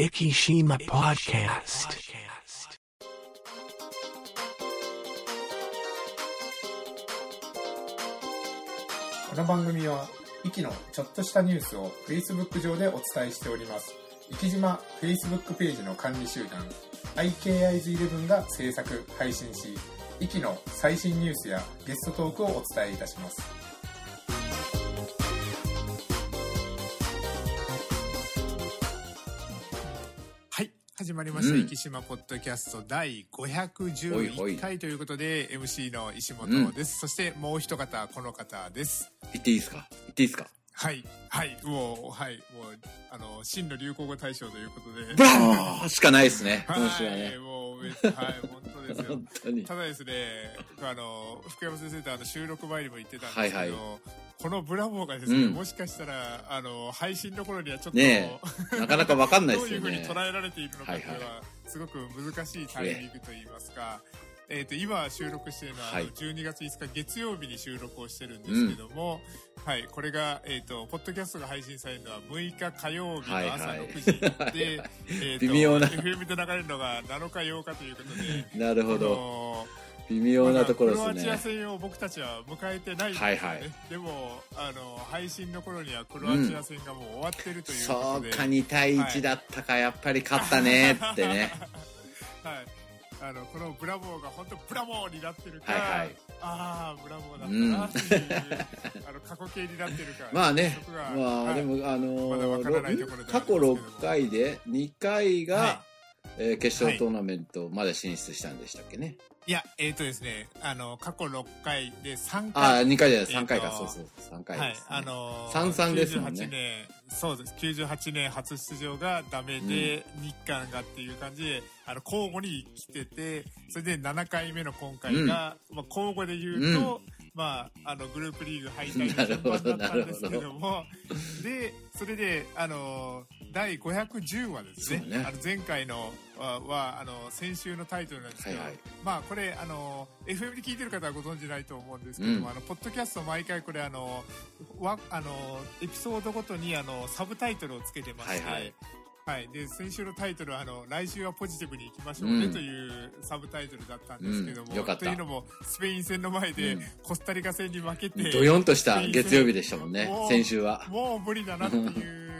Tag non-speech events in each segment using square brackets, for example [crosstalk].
Ikishima Podcast. この番組は、イキのちょっとしたニュースを Facebook 上でお伝えしております。生島 Facebook ページの管理集団、IKIs11 が制作、配信し、イキの最新ニュースやゲストトークをお伝えいたします。まりました。うん生島ポッドキャスト第おいおい511回ということで、MC の石本です。そしてもう一方、この方です。言っていいですか？言っていいですか？はい、はい、もう、はい、もう、あの、真の流行語大賞ということで。ブラしかないですね、はい。もうめ、はい、本当ですよ本。当に。ただですね、あの、福山先生とあの収録前にも言ってたんですけど、はいはいこのブラボーがですね、うんもしかしたら、あの、配信の頃にはちょっと、ねなかなかわかんない [laughs] どういうふうにですよね。捉えられているのかというのは、はいすごく難しいタイミングといいますか、えっ、と、今収録しているのは、はい。あの12月5日月曜日に収録をしてるんですけども、はい、これが、えっ、と、ポッドキャストが配信されるのは6日火曜日の朝はいはい。6時で、[laughs] えっと、微妙な。FM で流れるのが7日8日ということで、あなるほど。の微妙なところまだクロアチアですね。戦を僕たちは迎えてないんですよね、はいはい。でもあの配信の頃にはクロアチア戦がもう終わってるということで、そうか、2対1だったか、やっぱり勝ったねってね。はいあのこのブラボーが本当ブラボーになってるか、はいはい。ああブラボーだったなっていう、あの過去形になってるかまあねまあはい。でも、あのまだわからないところではありま過去6回で2回が、はえー決勝トーナメントまで進出したんでしたっけね？い。やえっ、とですねあの過去6回で3ああ、回2回じゃない、えーと3回か、そうそう、3回はいです、ね。あのー、三々ですもんね。98年そうです。98年初出場がダメで、日韓がっていう感じであの交互に来ててそれで7回目の今回が、まあ、交互で言うと、まあ、あのグループリーグ敗退の順番だったんですけども。でそれであの第510話ですね。ね。あの前回のははあの先週のタイトルなんですけど、はいはい。まあこれあの FM で聞いてる方はご存知ないと思うんですけども、うん。あのポッドキャスト毎回これあのわあのエピソードごとにあのサブタイトルをつけてまして、はいはいはい。で先週のタイトルはあの「来週はポジティブにいきましょうね」うん。というサブタイトルだったんですけども、うん。というのもスペイン戦の前で、うん。コスタリカ戦に負けてドヨンとした月曜日でしたもんね先週は。もう無理だなっていう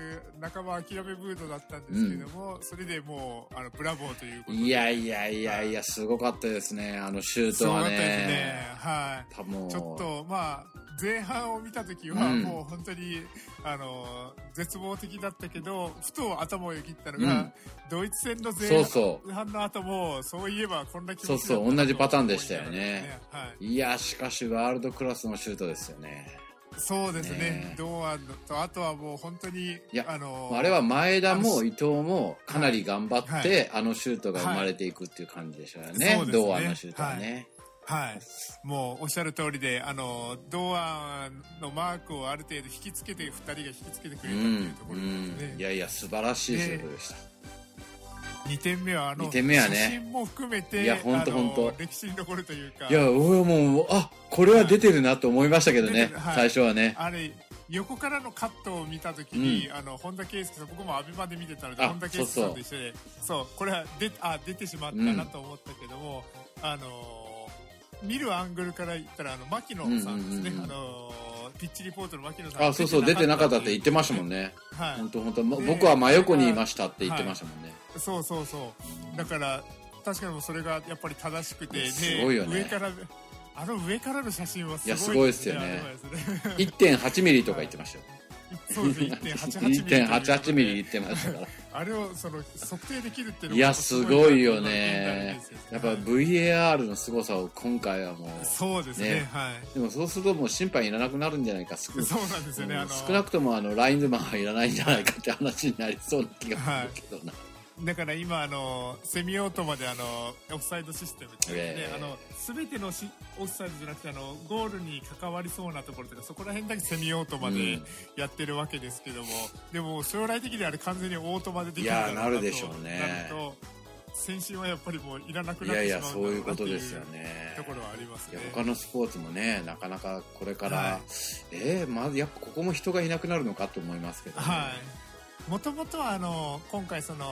半ば諦めムードだったんですけども、それでもうあのブラボーということで。いやいやいやいや、すごかったですね、あのシュートはね。ね。はい。多分。ちょっとまあ前半を見た時はうん。もう本当に、あの絶望的だったけどふと頭をよぎったのが、うん。ドイツ戦のそ前うそう半の後もそういえばこんな気持ちそうそう同じパターンでしたよね。ね。はい、いや、しかしワールドクラスのシュートですよね。そうですね。ね堂安とあとはもう本当にいやあのあれは前田も伊藤もかなり頑張って、はい。あのシュートが生まれていくっていう感じでしょうよはねね。堂安のシュートはね。はい、もうおっしゃる通りであの堂安のマークをある程度引きつけて2人が引きつけてくれたとうんいうところですね、うん。いやいや、素晴らしいシュートでした。2点目はあの二点目はね。写真も含めていやほんとあのほんと。歴史に残るというか。いや、俺はもう、あこれは出てるなと思いましたけどねはい。最初はね。あれ横からのカットを見た時に、あの本田圭佑さん僕もアベマで見てたのであ本田圭佑さんと一緒でそう。これはであ出てしまったなと思ったけども、あの見るアングルから言ったらあの牧野さんですね、うんうんうんうん。あのピッチリポートの牧野さんあ、そうそう、出てなかったって言ってましたもんね、ね。はい。本当本当、僕は真横にいましたって言ってましたもんね。そうそうそう。だから確かにそれがやっぱり正しくてですごいよね。上からあの上からの写真はすごいいやすごいですよね。ね。1.8ミリとか言ってましたよ。そうですね。1.88ミリという1.88ミリ言ってましたから。あれをその測定できるっていうのいや、すごいよなね。やっぱはい。VAR の凄さを今回はもう、そうですね。ね。はい。でもそうするともう審判いらなくなるんじゃないか、少そうなんですよね。あの少なくともあのラインズマンはいらないんじゃないかって話になりそうな気がするけどな。だから今あのセミオートマであのオフサイドシステムっていうね、ええ。あの全てのしオフサイドじゃなくてあのゴールに関わりそうなところとかそこら辺だけセミオートマでうん。やってるわけですけども、でも将来的にあれ完全にオートマでできるだろうなるでしょうね。なると先進はやっぱりもういらなくいなってしまういうことですよねところはありますね。他のスポーツもねなかなかこれから、はい。えー、まずやっぱここも人がいなくなるのかと思いますけど、ねはいもともとはあの今回その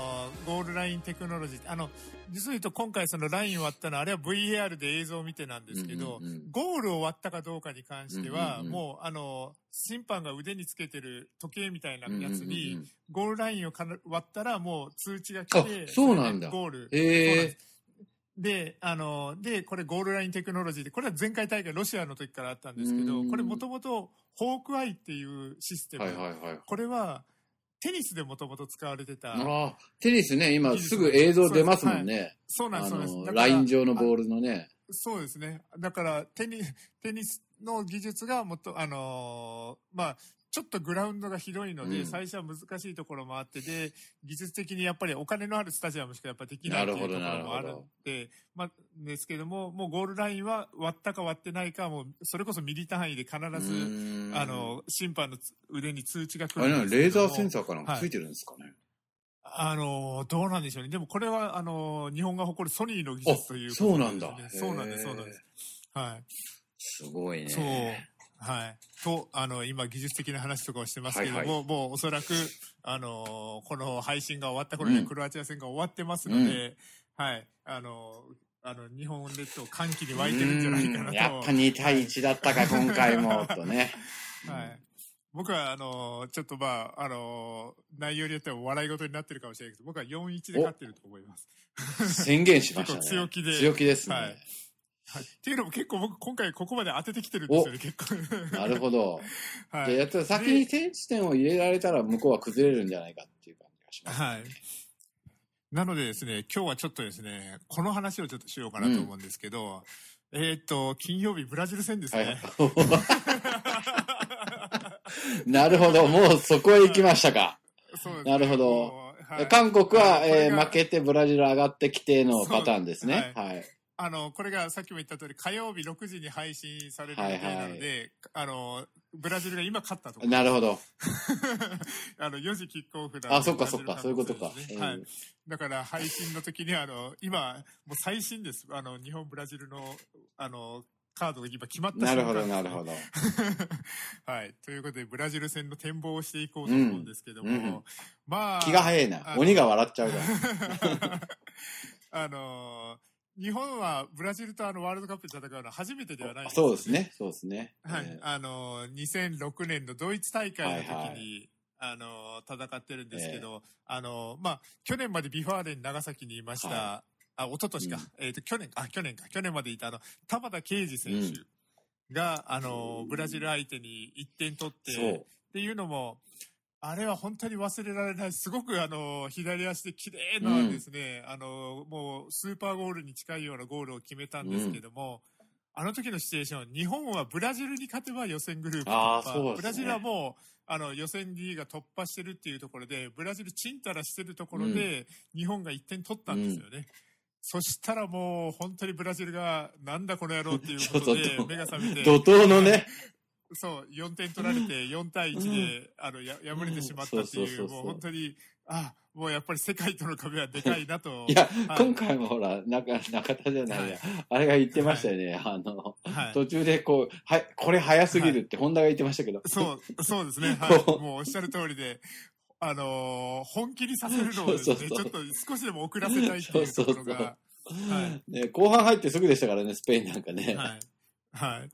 ゴールラインテクノロジーあの実を言うと今回そのライン割ったのはあれは VAR で映像を見てなんですけど、うんうんうんゴールを割ったかどうかに関しては、うんうんうん。もうあの審判が腕につけてる時計みたいなやつに、うんうん。うんゴールラインを割ったらもう通知が来あてそうなんだ。ゴール。へえ。そうなんであの、で、これゴールラインテクノロジーで、これは前回大会ロシアの時からあったんですけど、うんこれもともとホークアイっていうシステム。はいはいはい。これはテニスでもともと使われてた。ああ、テニスね、今すぐ映像出ますもんね。そうなんです、あそうです。の、だからライン上のボールのね。そうですね。だから、テニテニスの技術がもっと、あのーまあ、ちょっとグラウンドが広いので、うん最初は難しいところもあって、で、技術的にやっぱりお金のあるスタジアムしかやっぱできないというところもあるんで、まあ、ですけども、もうゴールラインは割ったか割ってないか、もう、それこそミリ単位で必ず、ずあ、の、審判のつ腕に通知が来るんですレーザーセンサーかなんかついてるんですかね。あの、どうなんでしょうね。でもこれは、あの、日本が誇るソニーの技術というあことそうなんだそうなんです、そうなんです。はい。すごいね。そう。はい。と、あの、今、技術的な話とかをしてますけども、はいはもうおそらく、あの、この配信が終わった頃にクロアチア戦が終わってますので、はい。あの、あの、日本列島歓喜に湧いてるんじゃないかなと。うんやっぱ2対1だったか、[laughs] 今回も、とね。はい。僕は、あの、ちょっとまあ、あの、内容によっては笑い事になってるかもしれないけど、僕は4-1で勝ってると思います。宣言しましたね。[laughs] 強気で強気ですね。はいはい。っていうのも結構僕、今回ここまで当ててきてるんですよね、結構。なるほど。[laughs] はい。先に先地点を入れられたら向こうは崩れるんじゃないかっていう感じがします。はい。なのでですね、今日はちょっとですね、この話をちょっとしようかなと思うんですけど、えーっと、金曜日ブラジル戦ですはね。い。なるほど。もうそこへ行きましたか。そうですねなるほどはい韓国は、これがえー負けてブラジル上がってきてのパターンですね。そうはい。あの、これがさっきも言った通り、火曜日6時に配信される予定なので、あの、ブラジルが今勝ったところ。なるほど。[laughs] あの、4時キックオフなのであ、そっかそっか。そういうことか。はいうん。だから配信の時にあの、今、もう最新です。あの、日本、ブラジルの、あの、カードが今決まったなるほど、なるほど。[laughs] はい。ということで、ブラジル戦の展望をしていこうと思うんですけども、うんうんまあ、気が早いな。鬼が笑っちゃうから。[laughs] あのー日本はブラジルとあのワールドカップで戦うのは初めてではないんよそうです。ね。そうですね。はい。えー。あのー2006年のドイツ大会の時に、はいはい。あのー戦ってるんですけど、あのーまあ、去年まで V・ファーレン長崎にいました、はあ、一昨年か、えっ、と、去年、あ、去年か、去年までいたあの、玉田圭司選手が、あのーブラジル相手に1点取って、っていうのも、あれは本当に忘れられない。すごくあの、左足で綺麗なうんですね、あの、もうスーパーゴールに近いようなゴールを決めたんですけども、あの時のシチュエーション、日本はブラジルに勝てば予選グループ突破。ねブラジルはもう、あの、予選リーグ突破してるっていうところで、ブラジルチンタラしてるところで、日本が1点取ったんですよね。そしたらもう、本当にブラジルが、なんだこの野郎っていうことで目が覚めて、怒涛のね、そう、4点取られて、4対1で、あの、や、敗れてしまったっていう、もう本当に、あ、もうやっぱり世界との壁はでかいなと。[laughs] いや、はい今回もほら、中、中田じゃないや、あれが言ってましたよね。あの、はい。途中でこう、はい、これ早すぎるって、ホンダが言ってましたけど。そう、そうですね。[laughs] はい。もうおっしゃる通りで、あのー本気にさせるのをですね、[laughs] そうそうそうちょっと少しでも遅らせたいっていうところが、はい。ね、後半入ってすぐでしたからね、スペインなんかね。はい。はい。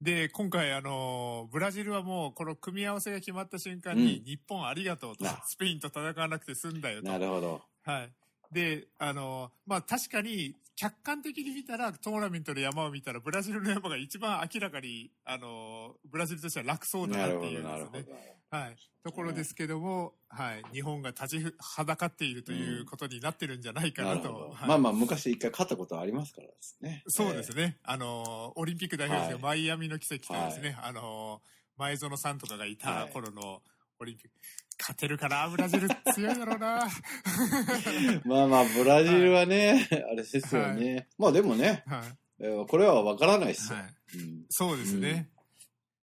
で、今回、あのーブラジルはもう、この組み合わせが決まった瞬間に、うん日本ありがとうとな、スペインと戦わなくて済んだよと。なるほど。はい。で、あの、まあ、確かに、客観的に見たら、トーナメントの山を見たら、ブラジルの山が一番明らかに、あの、ブラジルとしては楽そうだなっていうですね。。はい。ところですけども、はい。日本が立ちはだかっているということになってるんじゃないかなと。まあまあ、昔一回勝ったことありますからですね。そうですね。あの、オリンピック代表ですよ、はマイアミの奇跡とですね、あの、前園さんとかがいた頃のオリンピック。勝てるかな？ブラジル強いだろうな。[laughs] まあまあ、ブラジルはね、あれですよね。まあでもね、はい。えーこれはわからないですよ。はい。うんそうですね。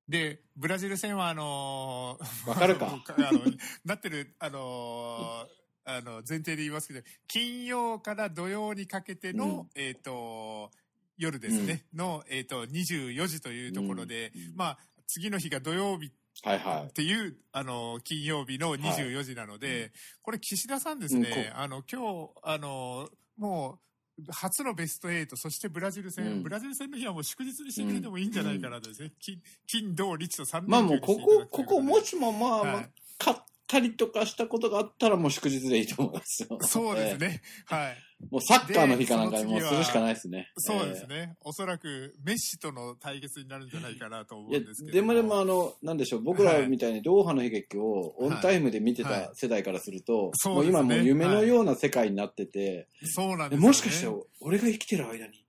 で、ブラジル戦は、あのーわかるか？[laughs] あの、なってる、あのーあの、前提で言いますけど、金曜から土曜にかけての、えっ、と、夜ですね、の、えっ、と、24時というところで、うんうんまあ、次の日が土曜日はいはい。っていう、あの、金曜日の24時なので、これ岸田さんですね、うんこあの、今日、あの、もう、初のベスト8、そしてブラジル戦、うん。ブラジル戦の日はもう祝日にしてくれてもいいんじゃないかなとですね。金、金、土、日と3連休まあもう、ここ、ここ、もし、しもまあ、まあはい、勝ったりとかしたことがあったらもう祝日でいいと思いますよ。そうですね。はい。ええ。もうサッカーの日かなんかもうするしかないですね。そうですね。おそらく、メッシとの対決になるんじゃないかなと思うんですけど。でもでもあの、なんでしょう、僕らみたいにドーハの悲劇をオンタイムで見てはいた世代からすると、そうですねもう今もう夢のような世界になってて、そうなんですよ、ね。もしかしたら俺が生きてる間に、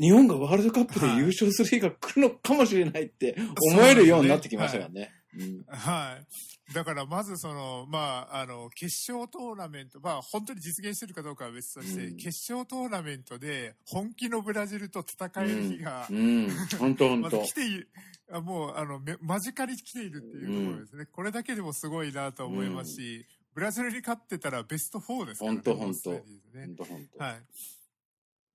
日本がワールドカップで優勝する日が来るのかもしれないって思えるようになってきましたからね。うんはい。だから、まずその、まあ、あの、決勝トーナメント、まあ、本当に実現してるかどうかは別として、うん決勝トーナメントで本気のブラジルと戦える日が、うん、本当本当来。ている、あもう、あの、め間近に来ているっていうところですね。これだけでもすごいなと思いますし、ブラジルに勝ってたらベスト4ですからね。本当本当本当本当。はい。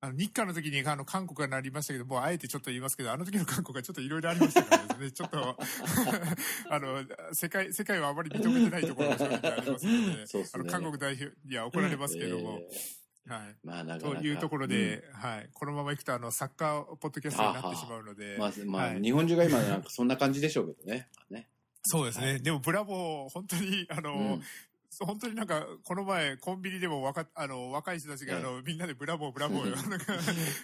あの日韓の時にあの韓国がなりましたけど、もうあえてちょっと言いますけど、あの時の韓国はちょっといろいろありましたからですね、ちょっと、[laughs] あの、世界、世界はあまり認めてないところが正直ありますので、ねあの、韓国代表には怒られますけども、えはい。ーまあなかなか。というところで、はい。このまま行くと、あの、サッカーポッドキャストになってしまうので、うん、まあ、まあ、はい日本中が今なんかそんな感じでしょうけどね。ねそうですね。でも、ブラボー、本当に、あの、うん本当になんか、この前、コンビニでも若、あの、若い人たちが、あの、みんなでブラボー、ブラボーよ、[laughs] なんか、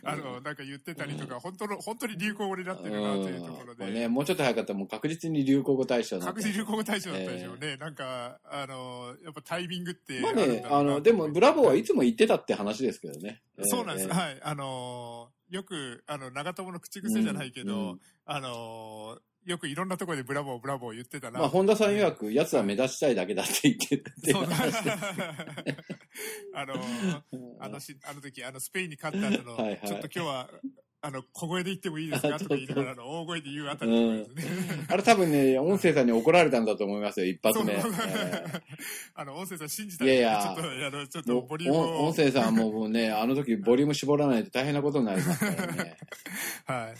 あの、なんか言ってたりとか、本当の、本当に流行語になってるなというところで、ね、もうちょっと早かったらもう確実に流行語大賞確実に流行語大賞だったでしょ。うね。なんか、あの、やっぱタイミングってまあねあの、でも、ブラボーはいつも言ってたって話ですけどね。[laughs] そうなんです。えーはい。あのーよく、あの、長友の口癖じゃないけど、あのーよくいろんなところでブラボー、ブラボー言ってたな。まあ、本田さん曰く、奴は目立ちたいだけだって言ってて。そうだ。[laughs] あのーあのし、あの時、あの、スペインに勝った後の、はいはいちょっと今日は、あの、小声で言ってもいいですか？[laughs] とか言いながら、あの、大声で言うあたりとかですね。あれ多分ね、音声さんに怒られたんだと思いますよ、一発目。[laughs] あの、音声さん信じたいやいやちょっと、あの、ちょっとボリュームを。音声さんはもうね、あの時ボリューム絞らないと大変なことになりますからね。はい。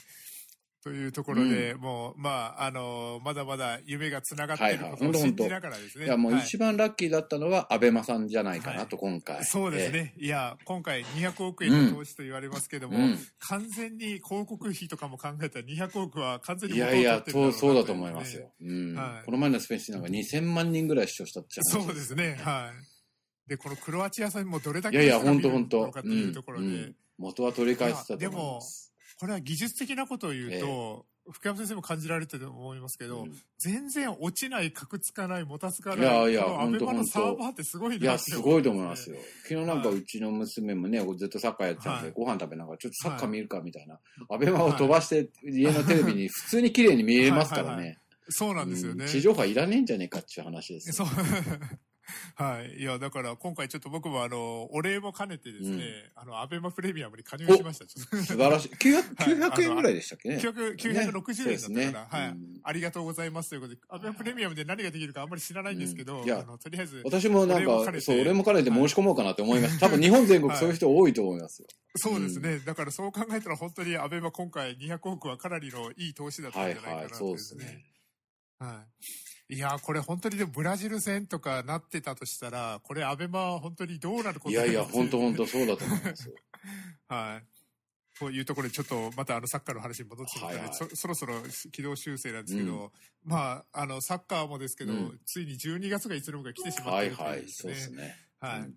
というところで、もう、まあ、あの、まだまだ夢がつながっていることをはいはい信じながらですね。いや、もうはい一番ラッキーだったのは、アベマさんじゃないかなと、今回。そうですね。いや、今回200億円の投資と言われますけども、うん完全に広告費とかも考えたら200億は完全えー。にいやいや、そう、そうだと思いますよ。うんはいこの前のスペインシーなんか2000万人ぐらい視聴したって話そうですね。はい。で、このクロアチア戦もどれだけいやいや、本当本当というところで、うんうん元は取り返してたと思います。これは技術的なことを言うと、福山先生も感じられてると思いますけど、うん全然落ちない、カクつかない、もたつかない、いやいやアベマのサーバーってすごいいや、なってすごいと思いますよ。よ。昨日なんかうちの娘もね、ずっとサッカーやってたんで、はいご飯食べながら、ちょっとサッカー見るかみたいな。アベマを飛ばして、家のテレビに普通に綺麗に見えますからはいはいはね。そうなんですよね。うん地上波いらねえんじゃねえかっていう話ですよ。そう。[laughs] はい。いや、だから今回ちょっと僕もあの、お礼も兼ねてですね、あの、アベマプレミアムに加入しました。[laughs] 素晴らしい。900, はい900円ぐらいでしたっけね。900 960円だったかそうですねな、はい、うんありがとうございますということで、アベマプレミアムで何ができるかあんまり知らないんですけど、うんいやあのとりあえず、私もなんか、そう、俺も兼ねて申し込もうかなって思います。[laughs] 多分日本全国そういう人多いと思いますよ。そうですね、だからそう考えたら本当にアベマ今回200億はかなりのいい投資だったはいんじゃないかなはい、そうとですね。はい。いやーこれ本当にでもブラジル戦とかなってたとしたら、これアベマは本当にどうなることいやいや、本当本当。当そうだと思いますよ。[laughs] はい。というところでちょっとまたあのサッカーの話に戻ってきたので、はいはいそそろそろ軌道修正なんですけど、まあ、あの、サッカーもですけど、うんついに12月がいつの間にか来てしまっはいているというはい、ですね。そうですね。はい。うん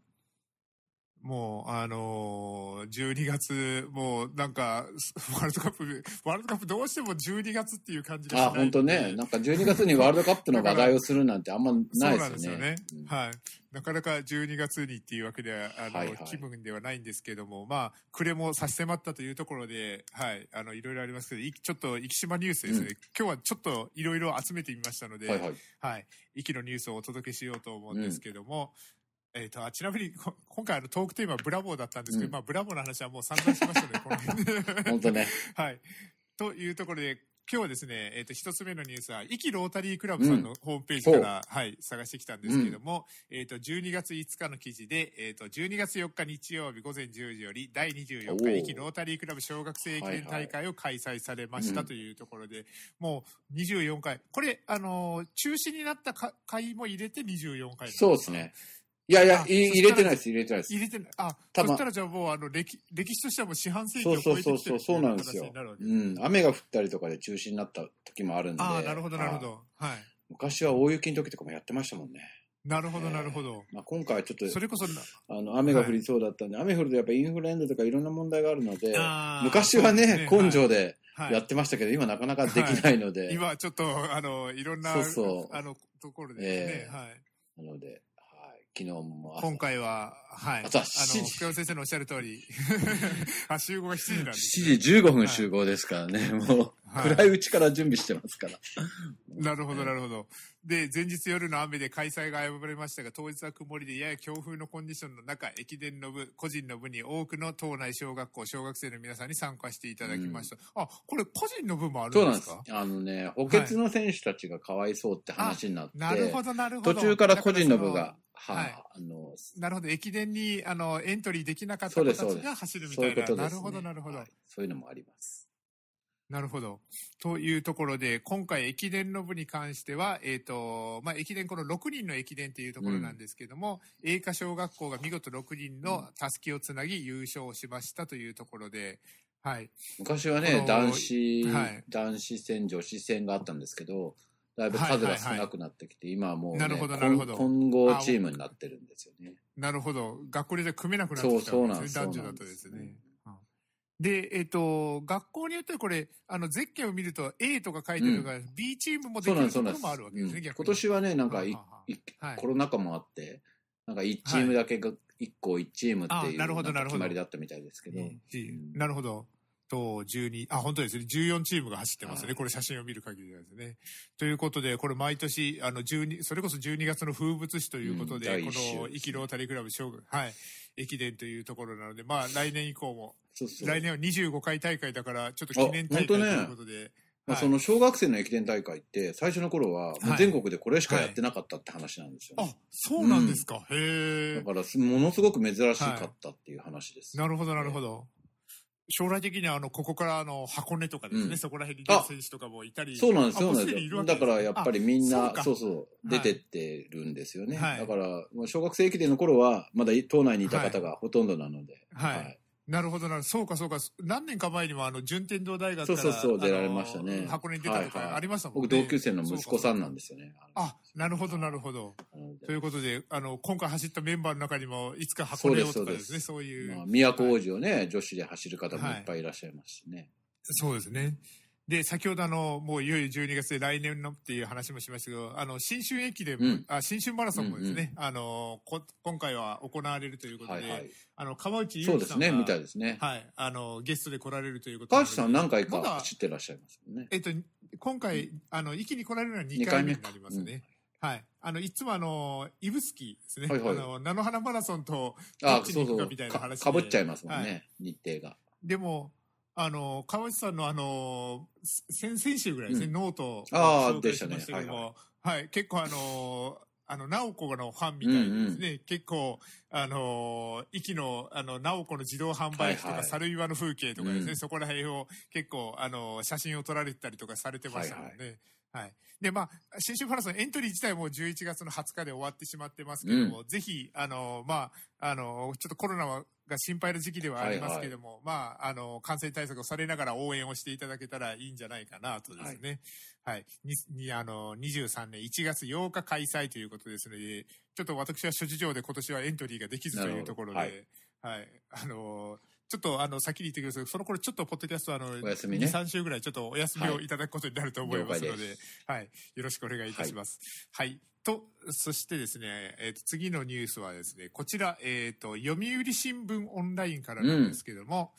もう、あのー、12月、もうなんか、ワールドカップ、ワールドカップどうしても12月っていう感じがしないあ、本当ね。なんか12月にワールドカップの話題をするなんてあんまないですよね。そうなんですよね。はい。なかなか12月にっていうわけでは、あの、はいはい気分ではないんですけども、まあ、暮れも差し迫ったというところで、はい、あの、いろいろありますけど、いちょっと、生島ニュースですね。うん今日はちょっといろいろ集めてみましたので、はいはい。はい。息のニュースをお届けしようと思うんですけども、えっ、と、あちなみに、こ今回あのトークテーマはブラボーだったんですけど、うんまあ、ブラボーの話はもう散々しましたので、この辺で。[laughs] 本当ね。はい。というところで、今日はですね、えっ、と、一つ目のニュースは、壱岐ロータリークラブさんのホームページから、はい、探してきたんですけれども、えっ、と、12月5日の記事で、えっ、と、12月4日日曜日午前10時より、第24お日、ー壱岐ロータリークラブ小学生駅伝大会を開催されましたうんというところで、もう24回。これ、あのー中止になったか回も入れて24回。そうですね。。いやいやあ、い入れてないです、入れてないです入。れてない。あ、多分そしたらじゃあもう、あの、歴、歴史としてはもう四半世紀をそうそう超えてきてるそうそう、そうなんですようん。雨が降ったりとかで中止になった時もあるんで。ああ、なるほど、なるほはいど。はい。昔は大雪の時とかもやってましたもんね。なるほど、えーなるほど。まあ、今回はちょっとそれこそな、あの雨が降りそうだったんで、雨降るとやっぱインフルエンザとかいろんな問題があるので、昔はね根性ではいやってましたけど、今なかなかできないので、今ちょっと、あの、いろんな、そうそうあの、ところでね、ええはい。なので、はい、昨日も朝今回は、はい。あ朝の、7時福山先生のおっしゃる通り、[laughs] あ、集合が7時なんです。7時15分集合ですからね、もう、はい暗いうちから準備してますから。なるほど、なるほど。で、前日夜の雨で開催が危ぶまれましたが、当日は曇りでやや強風のコンディションの中、駅伝の部、個人の部に多くの島内小学校、小学生の皆さんに参加していただきました。あ、これ個人の部もあるんそうなんですですか。あのね、補欠の選手たちがかわいそうって話になって、なるほど、なるほど。途中から個人の部だが、はい、はいあの、なるほど、駅伝にあのエントリーできなかった子たちが走るみたいな。ことです、ね。なるほど、なるほど、はいそういうのもあります。なるほど。というところで、今回駅伝の部に関しては、えっ、と、まあ、駅伝、この6人の駅伝っていうところなんですけども、栄華小学校が見事6人のたすきをつなぎ優勝しましたというところで、はい。昔はね男子、はい男子戦女子戦があったんですけどだいぶ数が少なくなってきて、今はもう、ね、なるほどなるほど。混混合チームになってるんですよね。なるほど。学校でじゃ組めなくなってきたそうわけですね。そうなんです男女だとですね。うんで、えっ、と、学校によってはこれ、あの、ゼッケンを見ると A とか書いてるのが、B チームもできるところもあるわけですね、うん。今年はねなんかいはいはい。コロナ禍もあってなんか1チームだけが1個1チームっていう決まりだったみたいですけど、うん。なるほど。と、12、あ、本当ですね。14チームが走ってますね。はいこれ写真を見る限りですね。ということで、これ毎年、あの、12、それこそ12月の風物詩ということで、うん第この、イキロータリークラブはい、駅伝というところなので、まあ、来年以降も、そうそう来年は25回大会だから、ちょっと記念大会ということで、まあ、はいその小学生の駅伝大会って最初の頃は全国でこれしかやってなかったって話なんですよね、あ、そうなんですか。へえ。だからすものすごく珍しかったっていう話です、なるほど、なるほど。将来的には、あの、ここから、あの、箱根とかですね、うんそこら辺に選手とかもいたり。そうなんです、あそうなんですよ。だからやっぱりみんな、あそうかそう出てってるんですよね。はいだから、小学生駅伝の頃は、まだ島内にいた方がほとんどなので。はいなるほどなるそうかそうか。何年か前にもあの、順天堂大学から。そうそうそう出られましたね箱根に出たとはいはいかありましたもんね。僕、同級生の息子さんなんで。ですよね。あ、なるほどなるほど。ということで、あの、今回走ったメンバーの中にも、いつか箱根をとかですね、そそういう。まあ、都王子をね、女子で走る方もいっぱいいらっしゃいますしね。そうですね。で、先ほどあの、もういよいよ12月で来年のっていう話もしましたけど、あの、新春駅伝も、うんあ、新春マラソンもですね、あのこ、今回は行われるということで、はいはい。あの、川内優そうですね、みたいですね。はい、あの、ゲストで来られるということ川内さん何回か走ってらっしゃいますよね。えっと、今回、あの、一気に来られるのは2二回目になりますね。はい。あの、いつもあの、イブスキーですね。はいはいあの、菜の花マラソンと、どあっちにそうそう行くかみたいなか話で。かぶっちゃいますもんはいね、日程が。でも、あの、川内さんのあの、先々週ぐらいですね、うん。ノートを紹介しましたけども、はい、結構あの、あの、直子のファンみたいにですね、結構、あの、息の、あの、直子の自動販売機とか、はいはい。猿岩の風景とかですね、うん。そこら辺を結構、あの、写真を撮られてたりとかされてましたもんね。はい、で、まあ、新春マラソンエントリー自体も11月の20日で終わってしまってますけども、ぜひ、あの、まあ、あの、ちょっとコロナはが心配な時期ではありますけども、まあ、あの、感染対策をされながら応援をしていただけたらいいんじゃないかなとですね。はい。に、にあの、23年1月8日開催ということですので、ちょっと私は諸事情で今年はエントリーができずというところで、なるはい。あの、ちょっとあの、先に言ってください。その頃ちょっとポッドキャストあの、お休みね2、3週ぐらいちょっとお休みをいただくことになると思いますので、了解ではい。よろしくお願いいたします。はい。と、そしてですね、えっ、と、次のニュースはですね、こちら、えっ、と、読売新聞オンラインからなんですけども、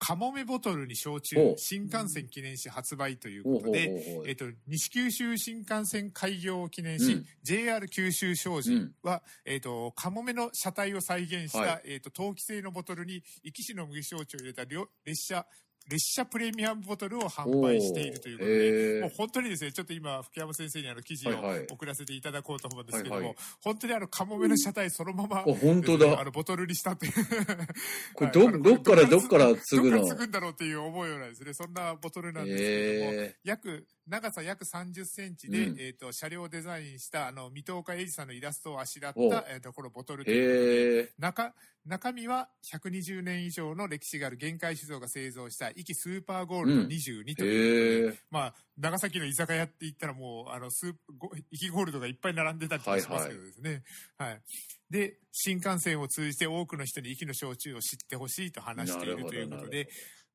カモメボトルに焼酎新幹線記念し発売ということで、えっと、西九州新幹線開業を記念し、うん。JR 九州商事は、えっと、カモメの車体を再現した、はい。えっと、陶器製のボトルに、壱岐市の麦焼酎を入れた両列車列車プレミアムボトルを販売しているということで、へー。もう本当にですね、ちょっと今、福山先生にあの記事を送らせていただこうと思うんですけども、はいはい。本当にあの、カモメの車体そのまま、あ、本当だ。あの、ボトルにしたっていう。[laughs] これど、はい。どっからどっから継ぐの？どっから継ぐんだろうっていう思うようなですね、そんなボトルなんですけれども、え約、長さ約30センチで、うんえっ、と、車両をデザインした、あの、水戸岡英二さんのイラストをあしらっおた、えっ、と、このボトルー、ということで。中、中身は120年以上の歴史がある限界酒造が製造した、壱岐スーパーゴールド22ということで、へえ。まあ、長崎の居酒屋って言ったらもう、あの、スー壱岐ゴールドがいっぱい並んでたりしますけどですね。はい、で、新幹線を通じて多くの人に壱岐の焼酎を知ってほしいと話しているということで、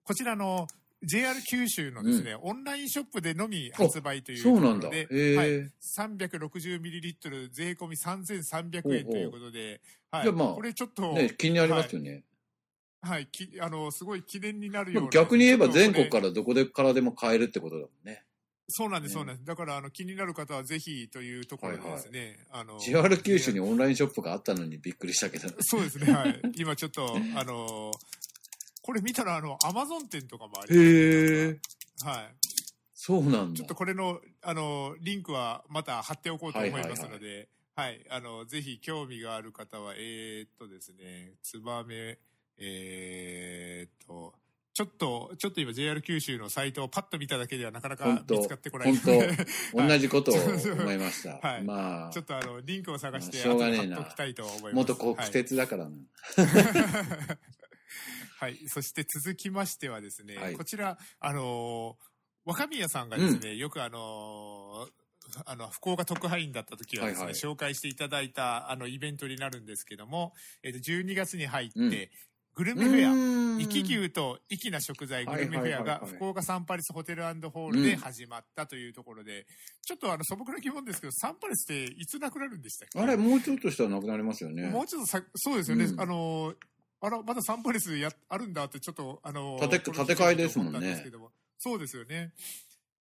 こちらの JR 九州のですね、オンラインショップでのみ発売というとこ。ろで。はい、360ml 税込み3300円ということで、はい、じゃあまあこれちょっと、ね、気になりますよね。はい、きあの、すごい記念になるような。逆に言えば全国からどこでからでも買えるってことだもんね。そうなんです、ねそうなんです。だから、あの、気になる方はぜひというところでですね、あの、JR 九州にオンラインショップがあったのにびっくりしたけど。そうですね、はい。今ちょっと、[laughs] あの、これ見たら、あの、アマゾン店とかもあります、へえ。はい。そうなんだちょっと。これの、あの、リンクはまた貼っておこうと思いますので、はいあの、ぜひ興味がある方は、えー、っとですね、ツバメ、えー、っと、ちょっと、ちょっと今 JR 九州のサイトをパッと見ただけではなかなか見つかってこない。本 [laughs] はい同じことを思いました。はいまあちょ、っとあの、リンクを探して、まあしょうがねえな後で貼っときたいと思います。元国鉄だからな。はい。はい。そして続きましてはですね、はい。こちら、あのー若宮さんがですね、よくあのーあの、福岡特派員だった時はですね、はいはい。紹介していただいた、あの、イベントになるんですけども、えっ、と、12月に入って、うん。グルメフェア、ア生き牛と粋な食材グルメフェアが福岡サンパレスホテルホールで始まったというところで、ちょっとあの素朴な疑問ですけど、サンパレスっていつなくなるんでしたっけ？あれ、もうちょっとしたらなくなりますよね。もうちょっとさ、そうですよね。うん。あのー、あら、まだサンパレスや、あるんだって、ちょっと、あのー建て建て替えですもんね。そうですよね。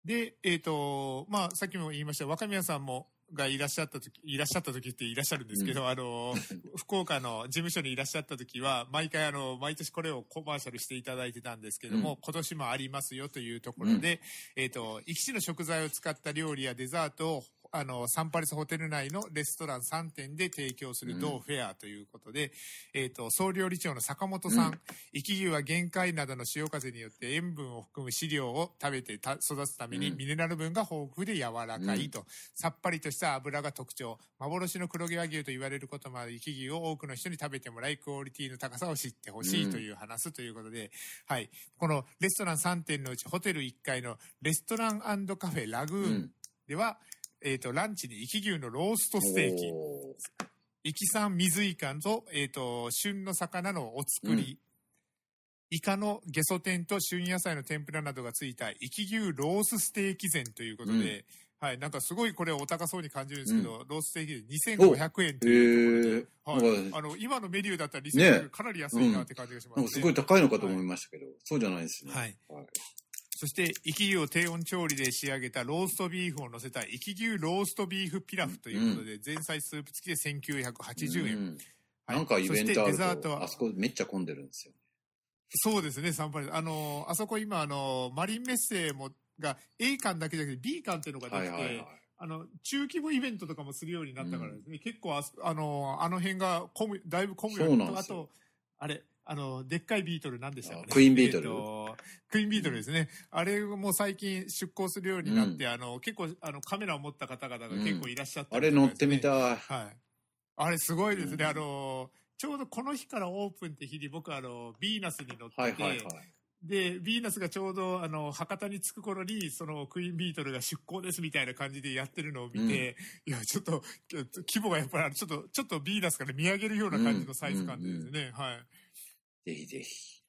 で、えっ、と、まあ、さっきも言いました、若宮さんも、がいらっしゃった時、いらっしゃった時っていらっしゃるんですけど、あのー、[laughs] 福岡の事務所にいらっしゃった時は、毎回あの、毎年これをコマーシャルしていただいてたんですけども、うん。今年もありますよというところで、えっ、と、生き地の食材を使った料理やデザートを、あの、サンパレスホテル内のレストラン3店で提供する同フェアということで、えっ、と、総料理長の坂本さん、うん。生き牛は限界などの潮風によって塩分を含む飼料を食べてた育つためにうん。ミネラル分が豊富で柔らかいと、さっぱりとした油が特徴、幻の黒毛和牛と言われることもある生き牛を多くの人に食べてもらい、クオリティの高さを知ってほしいという話すということで、はい。このレストラン3店のうちホテル1階のレストランカフェラグーンうん。では、えっ、と、ランチに生き牛のローストステーキ、おー。イキ産水イカと、えっ、と、旬の魚のお作り、イカのゲソ天と旬野菜の天ぷらなどがついた生き牛ロースステーキ膳ということで、はい、なんかすごいこれお高そうに感じるんですけど、ロースステーキ膳2500円というところで、へえはい、あの、今のメニューだったら2500ね円かなり安いなって感じがしますね。なんかすごい高いのかと思いましたけど、そうじゃないですね。はい。はいそして、生き牛を低温調理で仕上げたローストビーフを乗せた生き牛ローストビーフピラフということで、前菜スープ付きで1980円。うんはいなんかイベントあると、トはあそこめっちゃ混んでるんですよ。そうですね、サンパレス。あの、あそこ今、あの、マリンメッセも、が A 館だけじゃなくて B 館っていうのができて、はいはいはい。あの、中規模イベントとかもするようになったからですね、結構あそ、あの、あの辺が混む、だいぶ混むようになんですよあと、あれ、あの、でっかいビートル何でしたかね？あクイーンビートルえっとクイーンビートルですね。あれも最近出向するようになって、あの、結構、あの、カメラを持った方々が結構いらっしゃって、あれ乗ってみたい。はい。あれすごいですね。うんあの、ちょうどこの日からオープンって日に僕あの、ビーナスに乗ってて、はいはいはい。で、ビーナスがちょうど、あの、博多に着く頃に、その、クイーンビートルが出港ですみたいな感じでやってるのを見て、いや、ちょっと、規模がやっぱりちょっと、ちょっとビーナスから見上げるような感じのサイズ感でですね、はい。ぜひぜひ。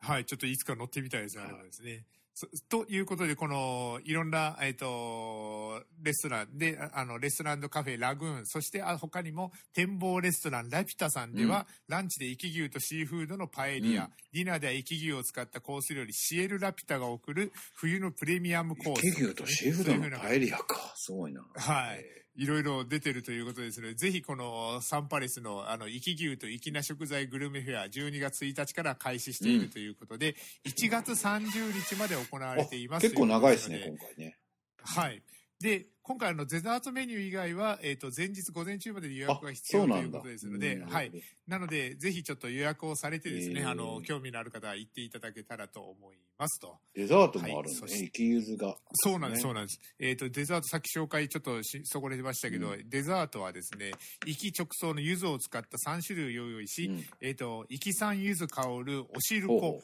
はい、ちょっといつか乗ってみたいですね、あれですね。そということで、この、いろんな、えっ、と、レストランで、ああの、レストランカフェラグーン、そしてあ他にも、展望レストランラピュタさんでは、ランチで生き牛とシーフードのパエリア、うんディナーでは生き牛を使ったコース料理、シエルラピュタが送る冬のプレミアムコース。ケ牛とシーフードのパエリリアか。すごいな。はい。いろいろ出てるということですので、ぜひこのサンパレスのあの、生き牛と粋な食材グルメフェア12月1日から開始しているということで、1月30日まで行われています。結構長いですね、今回ね。はい。で、今回あのデザートメニュー以外は、えっ、と、前日午前中まで予約が必要ということですので、うんはい。。なので、ぜひちょっと予約をされてですね、へーあの、興味のある方は行っていただけたらと思いますと。デザートもあるんはいそしだね、生きゆずが。そうなんです、ねそうなんです。えっ、と、デザート、さっき紹介ちょっとしそこでましたけど、うデザートはですね、生き直送の柚子を使った3種類を用意し、うんえっ、と、生き酸柚子香るお汁ほう粉、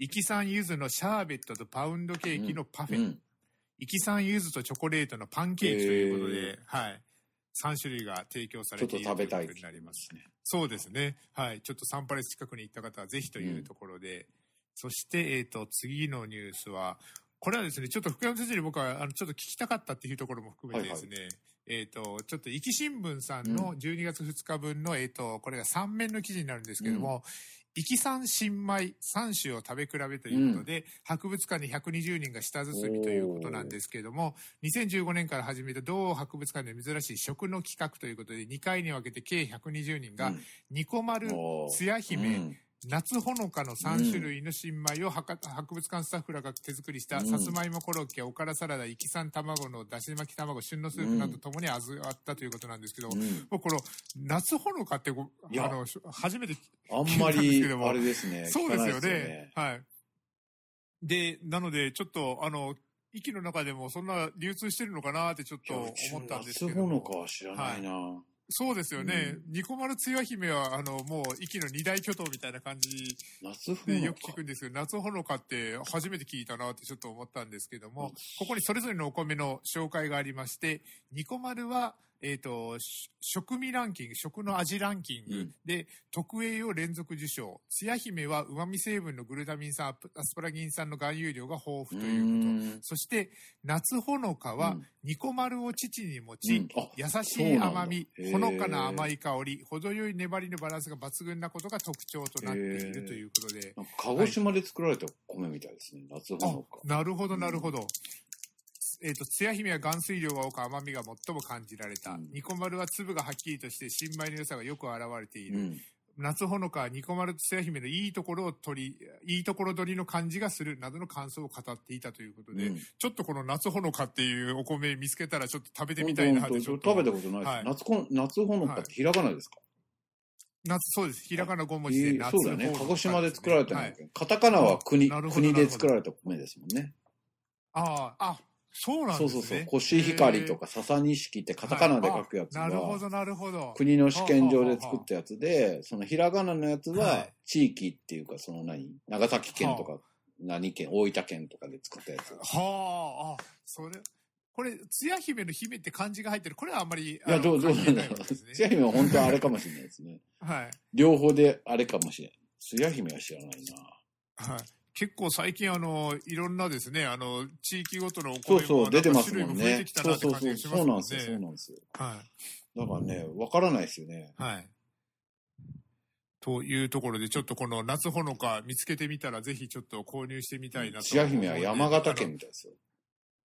生き酸柚子のシャーベットとパウンドケーキのパフェ、うん。生き酸柚子とチョコレートのパンケーキということで、はい。3種類が提供されているということになります。ね。そうですね。はい。ちょっとサンパレス近くに行った方はぜひというところで。そして、えっ、と、次のニュースは、これはですね、ちょっと福山先生に僕は、あの、ちょっと聞きたかったっていうところも含めてですね、えっ、と、ちょっと、壱岐新聞さんの12月2日分の、えっ、と、これが3面の記事になるんですけども、壱岐産新米3種を食べ比べということで、博物館に120人が舌包みということなんですけれども、2015年から始めた同博物館で珍しい食の企画ということで、2回に分けて計120人が、ニコマル、おー。つや姫、うん夏ほのかの3種類の新米をはか博物館スタッフらが手作りした、うんさつまいもコロッケ、おからサラダ、イキサン卵のだし巻き卵、旬のスープなどともに味わったということなんですけど、うん僕この夏ほのかってごあのし初めてあんま聞いたんですりけど、もあれですね。そうですよ聞かないね。はい。で、なので、ちょっと、あの、息の中でもそんな流通してるのかなってちょっと思ったんですけど夏ほのかは知らないな。そうですよね。うニコマルつや姫は、あの、もう、息の二大巨頭みたいな感じでよく聞くんですけど、夏ほのかって初めて聞いたなってちょっと思ったんですけども、ここにそれぞれのお米の紹介がありまして、ニコマルは、えっ、と、し食味ランキング、食の味ランキング。うん。で、特 A を連続受賞。つや姫は旨味成分のグルタミン酸、アスパラギン酸の含有量が豊富ということ。そして、夏ほのかは、うん。ニコマルを父に持ち、うん。あ優しい甘みほのかな甘い香り程よい粘りのバランスが抜群なことが特徴となっているということで。鹿児島で作られた米みたいですね。夏ほあのか。なるほどなるほど、えっ、とつや姫は含水量が多く甘みが最も感じられた、うん。ニコマルは粒がはっきりとして新米の良さがよく現れていうる、ん。夏ほのかはニコマルとつや姫のいいところを取りいいところ取りの感じがするなどの感想を語っていたということで、うん。ちょっとこの夏ほのかっていうお米見つけたらちょっと食べてみたいなって本当ちょっと食べたことないです。はい。夏こ夏ほのかってひらがなですか、夏そうです。ひらがな5文え字で夏ーそうだよね。鹿児島で作られたんだはい。けど、カタカナは国、国で作られた米ですもんね。ああ、あ、そうなんですね。そうそうそう。コシヒカリとか笹錦ってカタカナで書くやつはいあなるほが、ど、なるほど。国の試験場で作ったやつで、そのひらがなのやつは、はい地域っていうか、その何、長崎県とか、何県、大分県とかで作ったやつ。はあ、あ、それ、これ、つや姫の姫って漢字が入ってる。これはあんまり、いや、どう、どうなんだろう。つやね。姫は本当はあれかもしれないですね。[laughs] はい。両方であれかもしれない。つや姫は知らないな。はい。結構最近あの、いろんなですね、あの、地域ごとのお米もそうそう、出てます種類もんねそうそうそう、そうなんですよ、そうね。なんですよ。はい。だからね、わからないですよね。はい。というところで、ちょっとこの夏ほのか見つけてみたら、ぜひちょっと購入してみたいなとつや姫は山形県みたいですよ。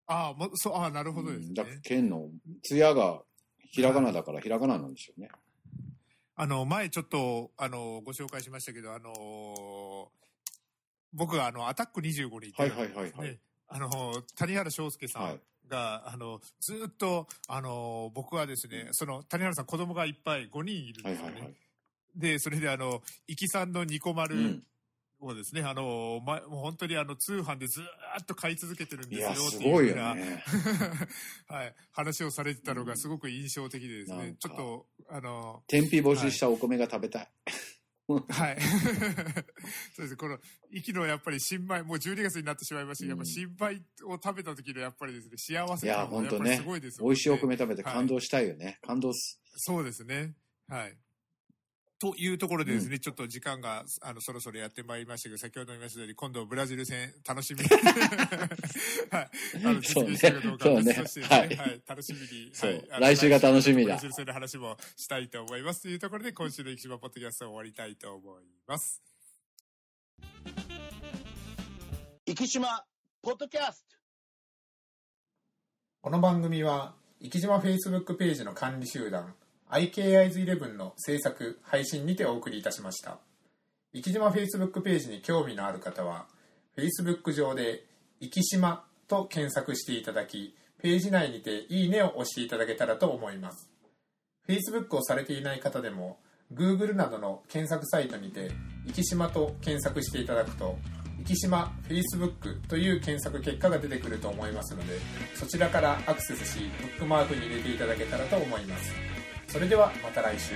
ああ、もうそう、ああ、なるほどですねうんだ。県の、つやがひらがなだからひらがななんでしょうね。あの、前ちょっと、あの、ご紹介しましたけど、あの、僕があの、アタック25に行ってはいはいはいはいねあの、谷原章介さはいんが、あの、ずっと、あの、僕はですね、その、谷原さん子供がいっぱい5人いるんですよね。はいはいはい。で、それであの、イキさんのニコマルうですね、あの、ま、もう本当にあの、通販でずーっと買い続けてるんですよっていよいうふうな、ね。[laughs] はい、話をされてたのがすごく印象的でですねちょっと、あの、天日干ししたお米が食べたい。はい。[laughs] そうです。この、息のやっぱり新米、もう12月になってしまいましたけど、うんやっぱ新米を食べた時のやっぱりですね、幸せいや、感もやっぱりほんとねすごいです。美味しいお米食べてはい感動したいよね。感動す。そうですね。はい。というところでですね、ちょっと時間が、あの、そろそろやってまいりましたけど、先ほど言いましたように、今度ブラジル戦、楽しみに。[laughs] はい。あの、実現してるかどうかは別としてですね、そうねはい、楽しみに。そうはい来週が楽しみだブラジル戦の話もしたいと思います。というところで、今週の生島ポッドキャストを終わりたいと思います。生島ポッドキャストこの番組は生島 Facebook ページの管理集団 IKIs11 の制作配信にてお送りいたしました。生島 Facebook ページに興味のある方は Facebook 上で「生島」と検索していただきページ内にて「いいね」を押していただけたらと思います。Facebook をされていない方でも Google などの検索サイトにて「生島」と検索していただくと生島 Facebook という検索結果が出てくると思いますのでそちらからアクセスしブックマークに入れていただけたらと思います。それではまた来週。